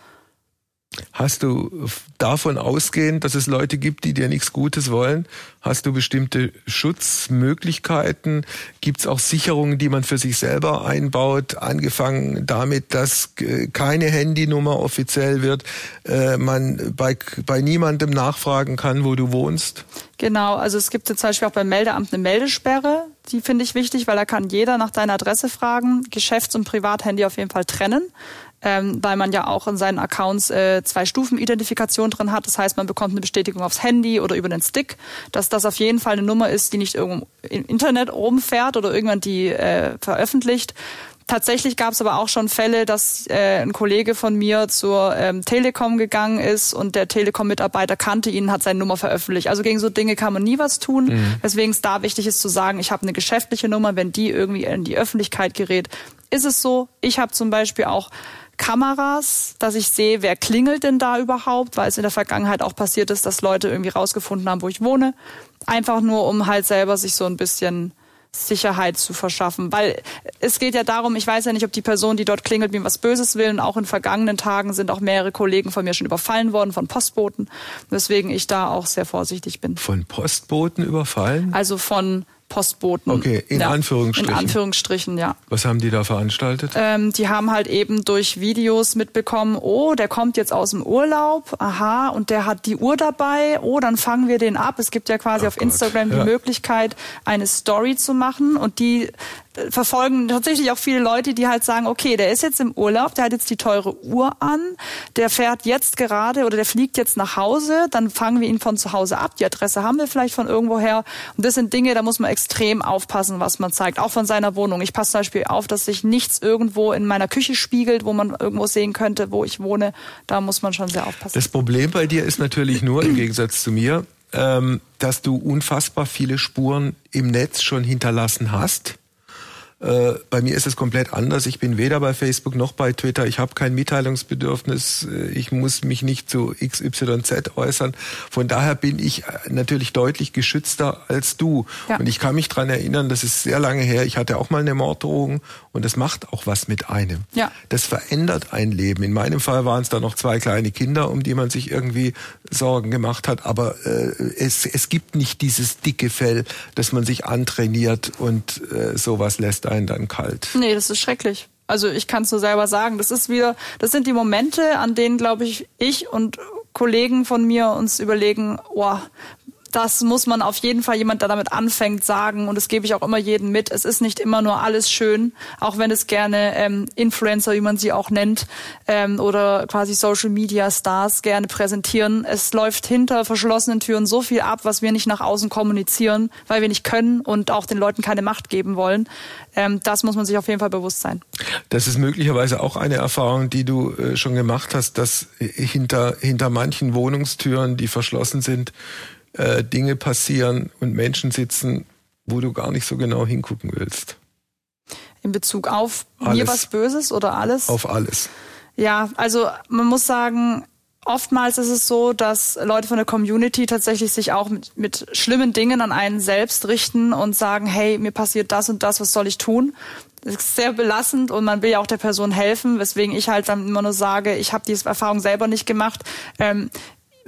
Hast du davon ausgehend, dass es Leute gibt, die dir nichts Gutes wollen? Hast du bestimmte Schutzmöglichkeiten? Gibt es auch Sicherungen, die man für sich selber einbaut? Angefangen damit, dass keine Handynummer offiziell wird, äh, man bei, bei niemandem nachfragen kann, wo du wohnst? Genau, also es gibt zum Beispiel auch beim Meldeamt eine Meldesperre. Die finde ich wichtig, weil da kann jeder nach deiner Adresse fragen. Geschäfts- und Privathandy auf jeden Fall trennen ähm, weil man ja auch in seinen Accounts äh, zwei Stufen Identifikation drin hat. Das heißt, man bekommt eine Bestätigung aufs Handy oder über den Stick, dass das auf jeden Fall eine Nummer ist, die nicht irgendwo im Internet rumfährt oder irgendwann die äh, veröffentlicht. Tatsächlich gab es aber auch schon Fälle, dass äh, ein Kollege von mir zur ähm, Telekom gegangen ist und der Telekom-Mitarbeiter kannte ihn, hat seine Nummer veröffentlicht. Also gegen so Dinge kann man nie was tun. Mhm. Weswegen es da wichtig ist zu sagen, ich habe eine geschäftliche Nummer, wenn die irgendwie in die Öffentlichkeit gerät, ist es so. Ich habe zum Beispiel auch Kameras, dass ich sehe, wer klingelt denn da überhaupt, weil es in der Vergangenheit auch passiert ist, dass Leute irgendwie rausgefunden haben, wo ich wohne. Einfach nur, um halt selber sich so ein bisschen Sicherheit zu verschaffen. Weil es geht ja darum, ich weiß ja nicht, ob die Person, die dort klingelt, mir was Böses will. Und auch in vergangenen Tagen sind auch mehrere Kollegen von mir schon überfallen worden, von Postboten. Weswegen ich da auch sehr vorsichtig bin. Von Postboten überfallen? Also von Postboten. Okay, in ja, Anführungsstrichen. In Anführungsstrichen, ja. Was haben die da veranstaltet? Ähm, die haben halt eben durch Videos mitbekommen, oh, der kommt jetzt aus dem Urlaub, aha, und der hat die Uhr dabei, oh, dann fangen wir den ab. Es gibt ja quasi oh auf Gott. Instagram die ja. Möglichkeit, eine Story zu machen und die verfolgen tatsächlich auch viele Leute, die halt sagen, okay, der ist jetzt im Urlaub, der hat jetzt die teure Uhr an, der fährt jetzt gerade oder der fliegt jetzt nach Hause, dann fangen wir ihn von zu Hause ab. Die Adresse haben wir vielleicht von irgendwoher. Und das sind Dinge, da muss man extrem aufpassen, was man zeigt, auch von seiner Wohnung. Ich passe zum Beispiel auf, dass sich nichts irgendwo in meiner Küche spiegelt, wo man irgendwo sehen könnte, wo ich wohne. Da muss man schon sehr aufpassen. Das Problem bei dir ist natürlich nur, im Gegensatz zu mir, ähm, dass du unfassbar viele Spuren im Netz schon hinterlassen hast Äh, bei mir ist es komplett anders. Ich bin weder bei Facebook noch bei Twitter. Ich habe kein Mitteilungsbedürfnis. Äh, ich muss mich nicht zu XYZ äußern. Von daher bin ich äh, natürlich deutlich geschützter als du. Ja. Und ich kann mich dran erinnern, das ist sehr lange her. Ich hatte auch mal eine Morddrohung und das macht auch was mit einem. Ja. Das verändert ein Leben. In meinem Fall waren es da noch zwei kleine Kinder, um die man sich irgendwie Sorgen gemacht hat. Aber äh, es, es gibt nicht dieses dicke Fell, dass man sich antrainiert und äh, sowas lässt einen dann kalt. Nee, das ist schrecklich. Also ich kann es nur selber sagen. Das ist wieder, das sind die Momente, an denen, glaube ich, ich und Kollegen von mir uns überlegen, oh, das muss man auf jeden Fall jemand, der damit anfängt, sagen. Und das gebe ich auch immer jedem mit. Es ist nicht immer nur alles schön, auch wenn es gerne ähm, Influencer, wie man sie auch nennt, ähm, oder quasi Social Media Stars gerne präsentieren. Es läuft hinter verschlossenen Türen so viel ab, was wir nicht nach außen kommunizieren, weil wir nicht können und auch den Leuten keine Macht geben wollen. Ähm, das muss man sich auf jeden Fall bewusst sein. Das ist möglicherweise auch eine Erfahrung, die du äh, schon gemacht hast, dass hinter, hinter manchen Wohnungstüren, die verschlossen sind, äh, Dinge passieren und Menschen sitzen, wo du gar nicht so genau hingucken willst. In Bezug auf alles. mir was Böses oder alles? Auf alles. Ja, also man muss sagen, oftmals ist es so, dass Leute von der Community tatsächlich sich auch mit, mit schlimmen Dingen an einen selbst richten und sagen, hey, mir passiert das und das, was soll ich tun? Das ist sehr belastend und man will ja auch der Person helfen, weswegen ich halt dann immer nur sage, ich habe diese Erfahrung selber nicht gemacht. Ähm,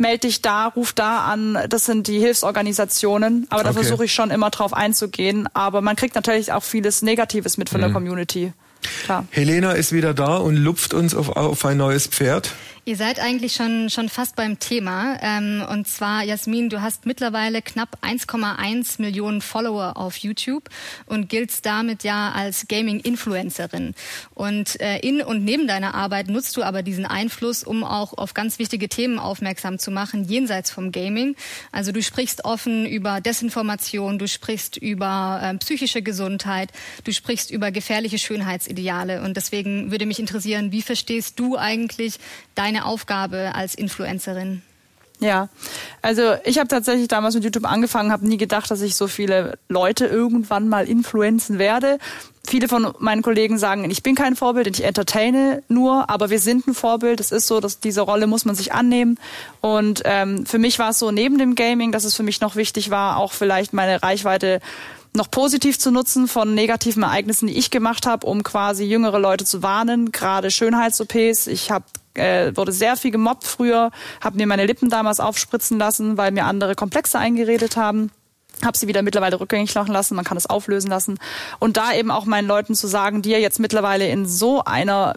melde dich da, ruf da an. Das sind die Hilfsorganisationen. Aber da okay. versuche ich schon immer drauf einzugehen. Aber man kriegt natürlich auch vieles Negatives mit von mhm. der Community. Klar. Helena ist wieder da und lupft uns auf, auf ein neues Pferd. Ihr seid eigentlich schon, schon fast beim Thema. Ähm, und zwar, Jasmin, du hast mittlerweile knapp 1,1 Millionen Follower auf YouTube und giltst damit ja als Gaming-Influencerin. Und äh, in und neben deiner Arbeit nutzt du aber diesen Einfluss, um auch auf ganz wichtige Themen aufmerksam zu machen, jenseits vom Gaming. Also du sprichst offen über Desinformation, du sprichst über äh, psychische Gesundheit, du sprichst über gefährliche Schönheitsideale. Und deswegen würde mich interessieren, wie verstehst du eigentlich dein deine Aufgabe als Influencerin? Ja, also ich habe tatsächlich damals mit YouTube angefangen, habe nie gedacht, dass ich so viele Leute irgendwann mal influenzen werde. Viele von meinen Kollegen sagen, ich bin kein Vorbild, ich entertaine nur, aber wir sind ein Vorbild. Es ist so, dass diese Rolle muss man sich annehmen. Und ähm, für mich war es so neben dem Gaming, dass es für mich noch wichtig war, auch vielleicht meine Reichweite noch positiv zu nutzen von negativen Ereignissen, die ich gemacht habe, um quasi jüngere Leute zu warnen, gerade Schönheits-OPs. Ich habe äh, wurde sehr viel gemobbt früher, habe mir meine Lippen damals aufspritzen lassen, weil mir andere Komplexe eingeredet haben. Habe sie wieder mittlerweile rückgängig machen lassen, man kann es auflösen lassen. Und da eben auch meinen Leuten zu sagen, die ja jetzt mittlerweile in so einer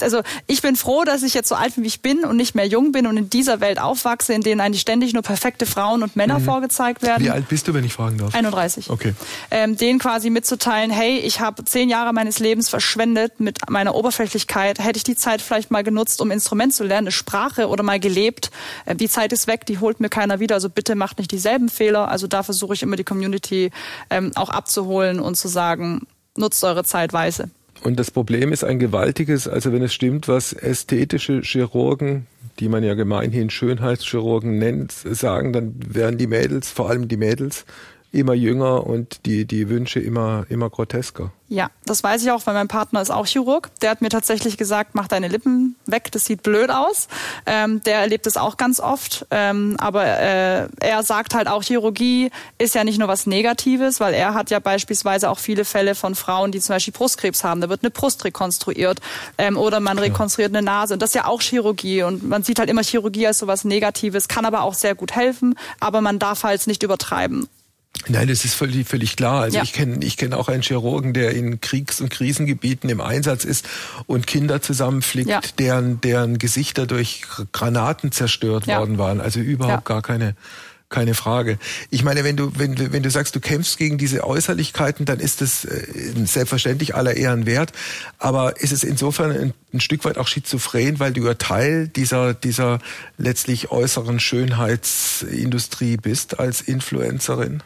also ich bin froh, dass ich jetzt so alt bin, wie ich bin und nicht mehr jung bin und in dieser Welt aufwachse, in denen eigentlich ständig nur perfekte Frauen und Männer mhm. vorgezeigt werden. Wie alt bist du, wenn ich fragen darf? 31. Okay. Ähm, denen quasi mitzuteilen, hey, ich habe zehn Jahre meines Lebens verschwendet mit meiner Oberflächlichkeit. Hätte ich die Zeit vielleicht mal genutzt, um Instrument zu lernen, eine Sprache oder mal gelebt. Äh, die Zeit ist weg, die holt mir keiner wieder. Also bitte macht nicht dieselben Fehler. Also da versuche ich immer die Community ähm, auch abzuholen und zu sagen, nutzt eure Zeit weise. Und das Problem ist ein gewaltiges, also wenn es stimmt, was ästhetische Chirurgen, die man ja gemeinhin Schönheitschirurgen nennt, sagen, dann werden die Mädels, vor allem die Mädels, immer jünger und die, die Wünsche immer, immer grotesker. Ja, das weiß ich auch, weil mein Partner ist auch Chirurg. Der hat mir tatsächlich gesagt, mach deine Lippen weg, das sieht blöd aus. Ähm, der erlebt es auch ganz oft. Ähm, aber äh, er sagt halt auch, Chirurgie ist ja nicht nur was Negatives, weil er hat ja beispielsweise auch viele Fälle von Frauen, die zum Beispiel Brustkrebs haben. Da wird eine Brust rekonstruiert ähm, oder man ja. rekonstruiert eine Nase. Und das ist ja auch Chirurgie. Und man sieht halt immer Chirurgie als sowas Negatives, kann aber auch sehr gut helfen, aber man darf halt nicht übertreiben. Nein, das ist völlig, völlig klar. Also ja. ich kenne ich kenn auch einen Chirurgen, der in Kriegs- und Krisengebieten im Einsatz ist und Kinder zusammenflickt, ja. deren, deren Gesichter durch Granaten zerstört ja. worden waren. Also überhaupt gar keine keine Frage. Ich meine, wenn du, wenn, wenn du sagst, du kämpfst gegen diese Äußerlichkeiten, dann ist das äh, selbstverständlich aller Ehren wert. Aber ist es insofern ein, ein Stück weit auch schizophren, weil du ja Teil dieser, dieser letztlich äußeren Schönheitsindustrie bist als Influencerin?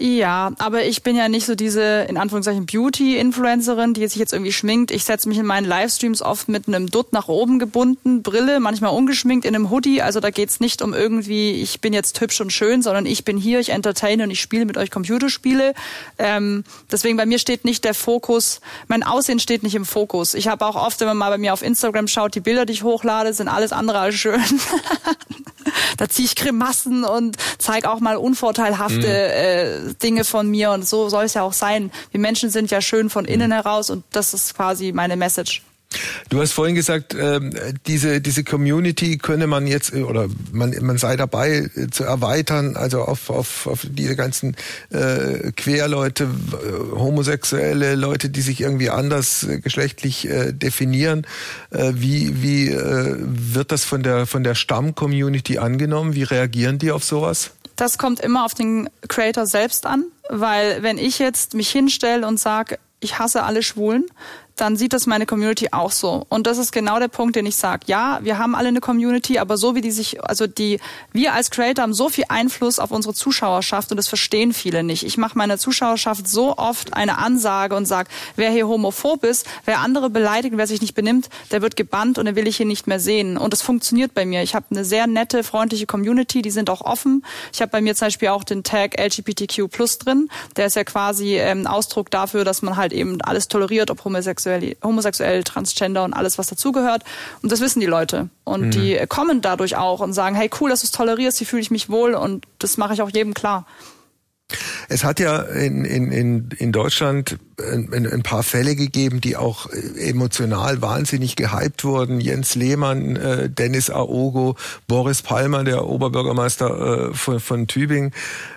Ja, aber ich bin ja nicht so diese, in Anführungszeichen, Beauty-Influencerin, die sich jetzt irgendwie schminkt. Ich setze mich in meinen Livestreams oft mit einem Dutt nach oben gebunden, Brille, manchmal ungeschminkt, in einem Hoodie. Also da geht's nicht um irgendwie, ich bin jetzt hübsch und schön, sondern ich bin hier, ich entertaine und ich spiele mit euch Computerspiele. Ähm, deswegen bei mir steht nicht der Fokus, mein Aussehen steht nicht im Fokus. Ich habe auch oft, wenn man mal bei mir auf Instagram schaut, die Bilder, die ich hochlade, sind alles andere als schön. da ziehe ich Grimassen und zeige auch mal unvorteilhafte mhm. äh, Dinge von mir und so soll es ja auch sein. Wir Menschen sind ja schön von innen mhm. heraus und das ist quasi meine Message. Du hast vorhin gesagt, ähm, diese, diese Community könne man jetzt äh, oder man, man sei dabei äh, zu erweitern, also auf, auf, auf diese ganzen äh, Querleute, äh, homosexuelle Leute, die sich irgendwie anders geschlechtlich äh, definieren. Äh, wie wie äh, wird das von der, von der Stamm-Community angenommen? Wie reagieren die auf sowas? Das kommt immer auf den Creator selbst an, weil wenn ich jetzt mich hinstelle und sage, ich hasse alle Schwulen, dann sieht das meine Community auch so. Und das ist genau der Punkt, den ich sage. Ja, wir haben alle eine Community, aber so wie die sich, also die, wir als Creator haben so viel Einfluss auf unsere Zuschauerschaft und das verstehen viele nicht. Ich mache meiner Zuschauerschaft so oft eine Ansage und sage, wer hier homophob ist, wer andere beleidigt, wer sich nicht benimmt, der wird gebannt und den will ich hier nicht mehr sehen. Und das funktioniert bei mir. Ich habe eine sehr nette, freundliche Community, die sind auch offen. Ich habe bei mir zum Beispiel auch den Tag LGBTQ Plus drin. Der ist ja quasi ähm, Ausdruck dafür, dass man halt eben alles toleriert, ob homosexuell homosexuell, homosexuell, transgender und alles, was dazugehört. Und das wissen die Leute. Und mhm. die kommen dadurch auch und sagen, hey, cool, dass du es tolerierst, hier fühle ich mich wohl und das mache ich auch jedem klar. Es hat ja in, in, in Deutschland ein, ein, paar Fälle gegeben, die auch emotional wahnsinnig gehypt wurden. Jens Lehmann, äh, Dennis Aogo, Boris Palmer, der Oberbürgermeister äh, von, von Tübingen.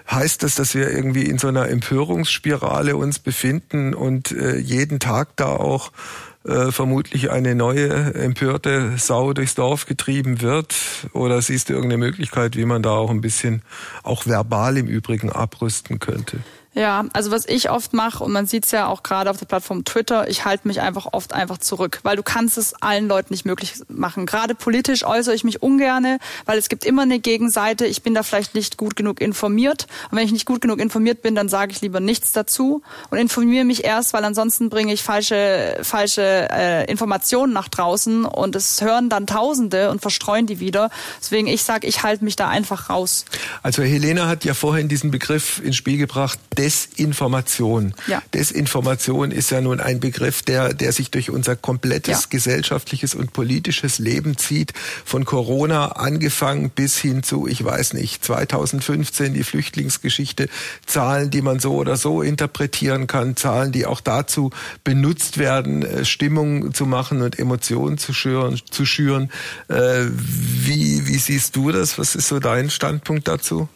Heißt das, dass wir irgendwie in so einer Empörungsspirale uns befinden und äh, jeden Tag da auch äh, vermutlich eine neue empörte Sau durchs Dorf getrieben wird? Oder siehst du irgendeine Möglichkeit, wie man da auch ein bisschen, auch verbal im Übrigen, abrüsten könnte? Ja, also was ich oft mache, und man sieht es ja auch gerade auf der Plattform Twitter, ich halte mich einfach oft einfach zurück, weil du kannst es allen Leuten nicht möglich machen. Gerade politisch äußere ich mich ungerne, weil es gibt immer eine Gegenseite, ich bin da vielleicht nicht gut genug informiert. Und wenn ich nicht gut genug informiert bin, dann sage ich lieber nichts dazu und informiere mich erst, weil ansonsten bringe ich falsche, falsche äh, Informationen nach draußen und es hören dann Tausende und verstreuen die wieder. Deswegen ich sage, ich halte mich da einfach raus. Also Helena hat ja vorhin diesen Begriff ins Spiel gebracht, Desinformation. Ja. Desinformation ist ja nun ein Begriff, der, der sich durch unser komplettes ja. gesellschaftliches und politisches Leben zieht. Von Corona angefangen bis hin zu, ich weiß nicht, 2015 die Flüchtlingsgeschichte, Zahlen, die man so oder so interpretieren kann, Zahlen, die auch dazu benutzt werden, äh, Stimmung zu machen und Emotionen zu schüren. Zu schüren. Äh, wie, wie siehst du das? Was ist so dein Standpunkt dazu?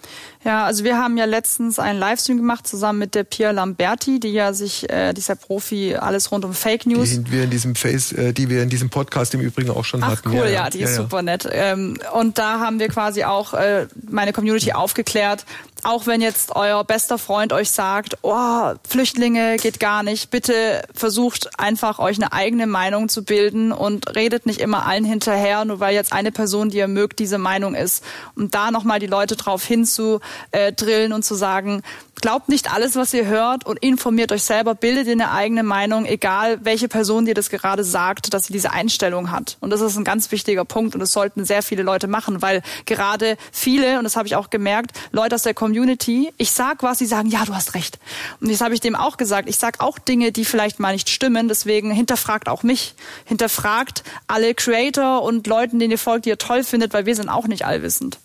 Ja, also wir haben ja letztens einen Livestream gemacht zusammen mit der Pia Lamberti, die ja sich, äh, dieser Profi, alles rund um Fake News. Die wir in diesem Face, äh, die wir in diesem Podcast im Übrigen auch schon Ach, hatten. Cool, ja, ja, die ist ja, super nett. Ähm, und da haben wir quasi auch äh, meine Community aufgeklärt, auch wenn jetzt euer bester Freund euch sagt, oh, Flüchtlinge geht gar nicht, bitte versucht einfach euch eine eigene Meinung zu bilden und redet nicht immer allen hinterher, nur weil jetzt eine Person, die ihr mögt, diese Meinung ist. Und da nochmal die Leute drauf hinzudrillen und zu sagen, Glaubt nicht alles, was ihr hört und informiert euch selber, bildet ihr eine eigene Meinung, egal welche Person dir das gerade sagt, dass sie diese Einstellung hat. Und das ist ein ganz wichtiger Punkt und das sollten sehr viele Leute machen, weil gerade viele, und das habe ich auch gemerkt, Leute aus der Community, ich sag was, sie sagen, ja, du hast recht. Und das habe ich dem auch gesagt. Ich sag auch Dinge, die vielleicht mal nicht stimmen, deswegen hinterfragt auch mich. Hinterfragt alle Creator und Leuten, denen ihr folgt, die ihr toll findet, weil wir sind auch nicht allwissend.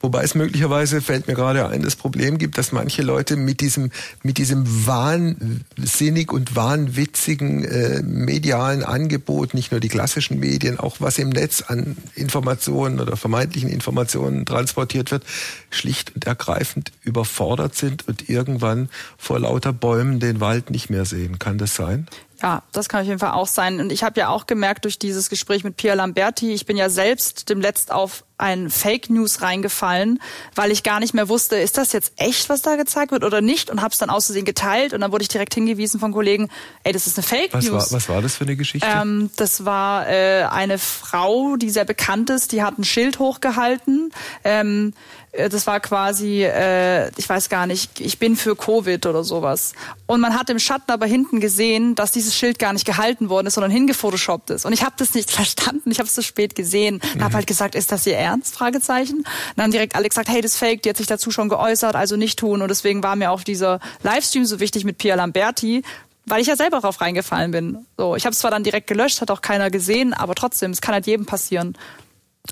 Wobei es möglicherweise, fällt mir gerade ein, das Problem gibt, dass manche Leute mit diesem, mit diesem wahnsinnig und wahnwitzigen äh, medialen Angebot, nicht nur die klassischen Medien, auch was im Netz an Informationen oder vermeintlichen Informationen transportiert wird, schlicht und ergreifend überfordert sind und irgendwann vor lauter Bäumen den Wald nicht mehr sehen. Kann das sein? Ja, das kann auf jeden Fall auch sein. Und ich habe ja auch gemerkt durch dieses Gespräch mit Pia Lamberti, ich bin ja selbst dem Letzt auf ein Fake News reingefallen, weil ich gar nicht mehr wusste, ist das jetzt echt, was da gezeigt wird oder nicht und habe es dann auszusehen geteilt und dann wurde ich direkt hingewiesen von Kollegen, ey, das ist eine Fake was News. War, was war das für eine Geschichte? Ähm, das war äh, eine Frau, die sehr bekannt ist, die hat ein Schild hochgehalten. Ähm, äh, das war quasi, äh, ich weiß gar nicht, ich bin für Covid oder sowas. Und man hat im Schatten aber hinten gesehen, dass dieses Schild gar nicht gehalten worden ist, sondern hingefotoshoppt ist. Und ich habe das nicht verstanden, ich habe es zu spät gesehen. Mhm. habe halt gesagt, ist das ihr Ernst? Fragezeichen. Dann haben direkt alle gesagt, hey, das ist fake, die hat sich dazu schon geäußert, also nicht tun. Und deswegen war mir auch dieser Livestream so wichtig mit Pia Lamberti, weil ich ja selber drauf reingefallen bin. So, ich habe es zwar dann direkt gelöscht, hat auch keiner gesehen, aber trotzdem, es kann halt jedem passieren.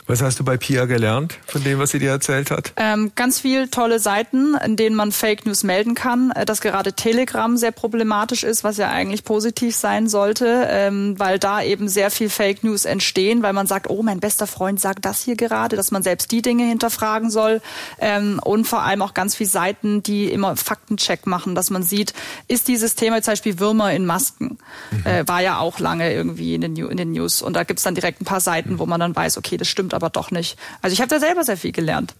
Was hast du bei Pia gelernt von dem, was sie dir erzählt hat? Ähm, ganz viel tolle Seiten, in denen man Fake News melden kann. Äh, dass gerade Telegram sehr problematisch ist, was ja eigentlich positiv sein sollte, ähm, weil da eben sehr viel Fake News entstehen, weil man sagt, oh, mein bester Freund sagt das hier gerade, dass man selbst die Dinge hinterfragen soll. Ähm, und vor allem auch ganz viele Seiten, die immer Faktencheck machen, dass man sieht, ist dieses Thema zum Beispiel Würmer in Masken, mhm. äh, war ja auch lange irgendwie in den, in den News. Und da gibt's dann direkt ein paar Seiten, wo man dann weiß, okay, das stimmt stimmt aber doch nicht. Also ich habe da selber sehr viel gelernt.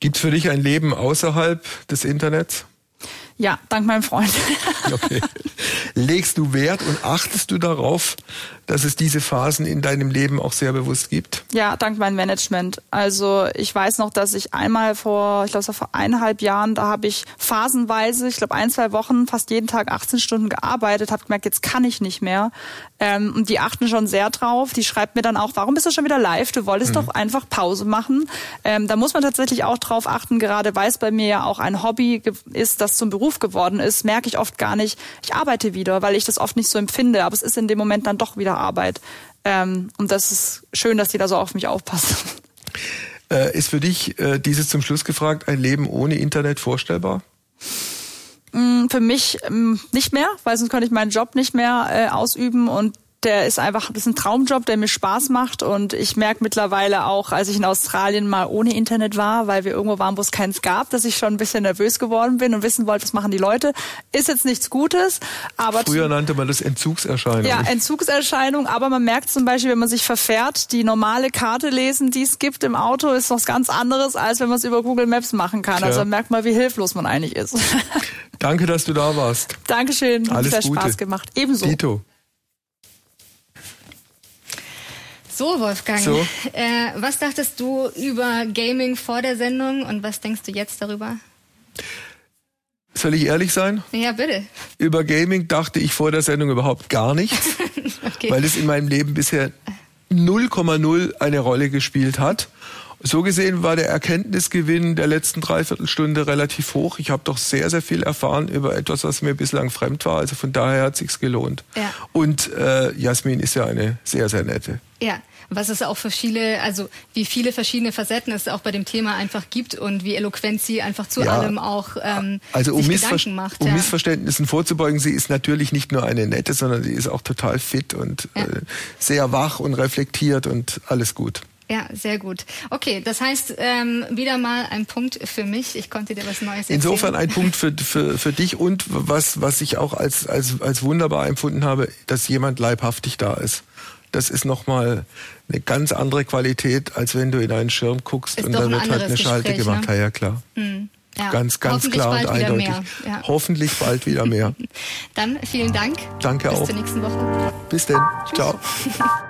Gibt es für dich ein Leben außerhalb des Internets? Ja, dank meinem Freund. okay. Legst du Wert und achtest du darauf, dass es diese Phasen in deinem Leben auch sehr bewusst gibt? Ja, dank meinem Management. Also ich weiß noch, dass ich einmal vor, ich glaube, es war vor eineinhalb Jahren, da habe ich phasenweise, ich glaube ein, zwei Wochen, fast jeden Tag 18 Stunden gearbeitet, habe gemerkt, jetzt kann ich nicht mehr. Ähm, und die achten schon sehr drauf. Die schreibt mir dann auch, warum bist du schon wieder live? Du wolltest mhm. doch einfach Pause machen. Ähm, da muss man tatsächlich auch drauf achten, gerade weil es bei mir ja auch ein Hobby ist, das zum Beruf geworden ist, merke ich oft gar nicht, ich arbeite wieder, weil ich das oft nicht so empfinde. Aber es ist in dem Moment dann doch wieder Arbeit. Ähm, und das ist schön, dass die da so auf mich aufpassen. Äh, ist für dich äh, dieses zum Schluss gefragt, ein Leben ohne Internet vorstellbar? Mm, für mich ähm, nicht mehr, weil sonst könnte ich meinen Job nicht mehr äh, ausüben und der ist einfach, das ist ein Traumjob, der mir Spaß macht und ich merke mittlerweile auch, als ich in Australien mal ohne Internet war, weil wir irgendwo waren, wo es keins gab, dass ich schon ein bisschen nervös geworden bin und wissen wollte, was machen die Leute. Ist jetzt nichts Gutes, aber... Früher nannte man das Entzugserscheinung. Ja, Entzugserscheinung, aber man merkt zum Beispiel, wenn man sich verfährt, die normale Karte lesen, die es gibt im Auto, ist was ganz anderes, als wenn man es über Google Maps machen kann. Tja. Also merkt man, wie hilflos man eigentlich ist. Danke, dass du da warst. Dankeschön, hat Alles sehr Gute. Spaß gemacht. Ebenso. Dito. So, Wolfgang. So. Äh, was dachtest du über Gaming vor der Sendung und was denkst du jetzt darüber? Soll ich ehrlich sein? Ja, bitte. Über Gaming dachte ich vor der Sendung überhaupt gar nichts, okay. weil es in meinem Leben bisher 0,0 eine Rolle gespielt hat. So gesehen war der Erkenntnisgewinn der letzten Dreiviertelstunde relativ hoch. Ich habe doch sehr, sehr viel erfahren über etwas, was mir bislang fremd war. Also von daher hat sich's gelohnt. Ja. Und äh, Jasmin ist ja eine sehr, sehr nette. Ja, was es auch für viele, also wie viele verschiedene Facetten es auch bei dem Thema einfach gibt und wie eloquent sie einfach zu ja, allem auch ähm, also um, Gedanken macht. um ja. Missverständnissen vorzubeugen, sie ist natürlich nicht nur eine nette, sondern sie ist auch total fit und ja. äh, sehr wach und reflektiert und alles gut. Ja, sehr gut. Okay, das heißt, ähm, wieder mal ein Punkt für mich. Ich konnte dir was Neues erzählen. Insofern ein Punkt für, für, für dich und was, was ich auch als, als, als wunderbar empfunden habe, dass jemand leibhaftig da ist. Das ist nochmal eine ganz andere Qualität, als wenn du in einen Schirm guckst ist und dann wird halt eine Schalte Gespräch, gemacht. Ne? Ja, ja, klar. Hm. Ja. Ganz, ganz klar und eindeutig. Ja. Hoffentlich bald wieder mehr. Dann vielen Dank. Danke Bis auch. Bis zur nächsten Woche. Bis denn. Ciao.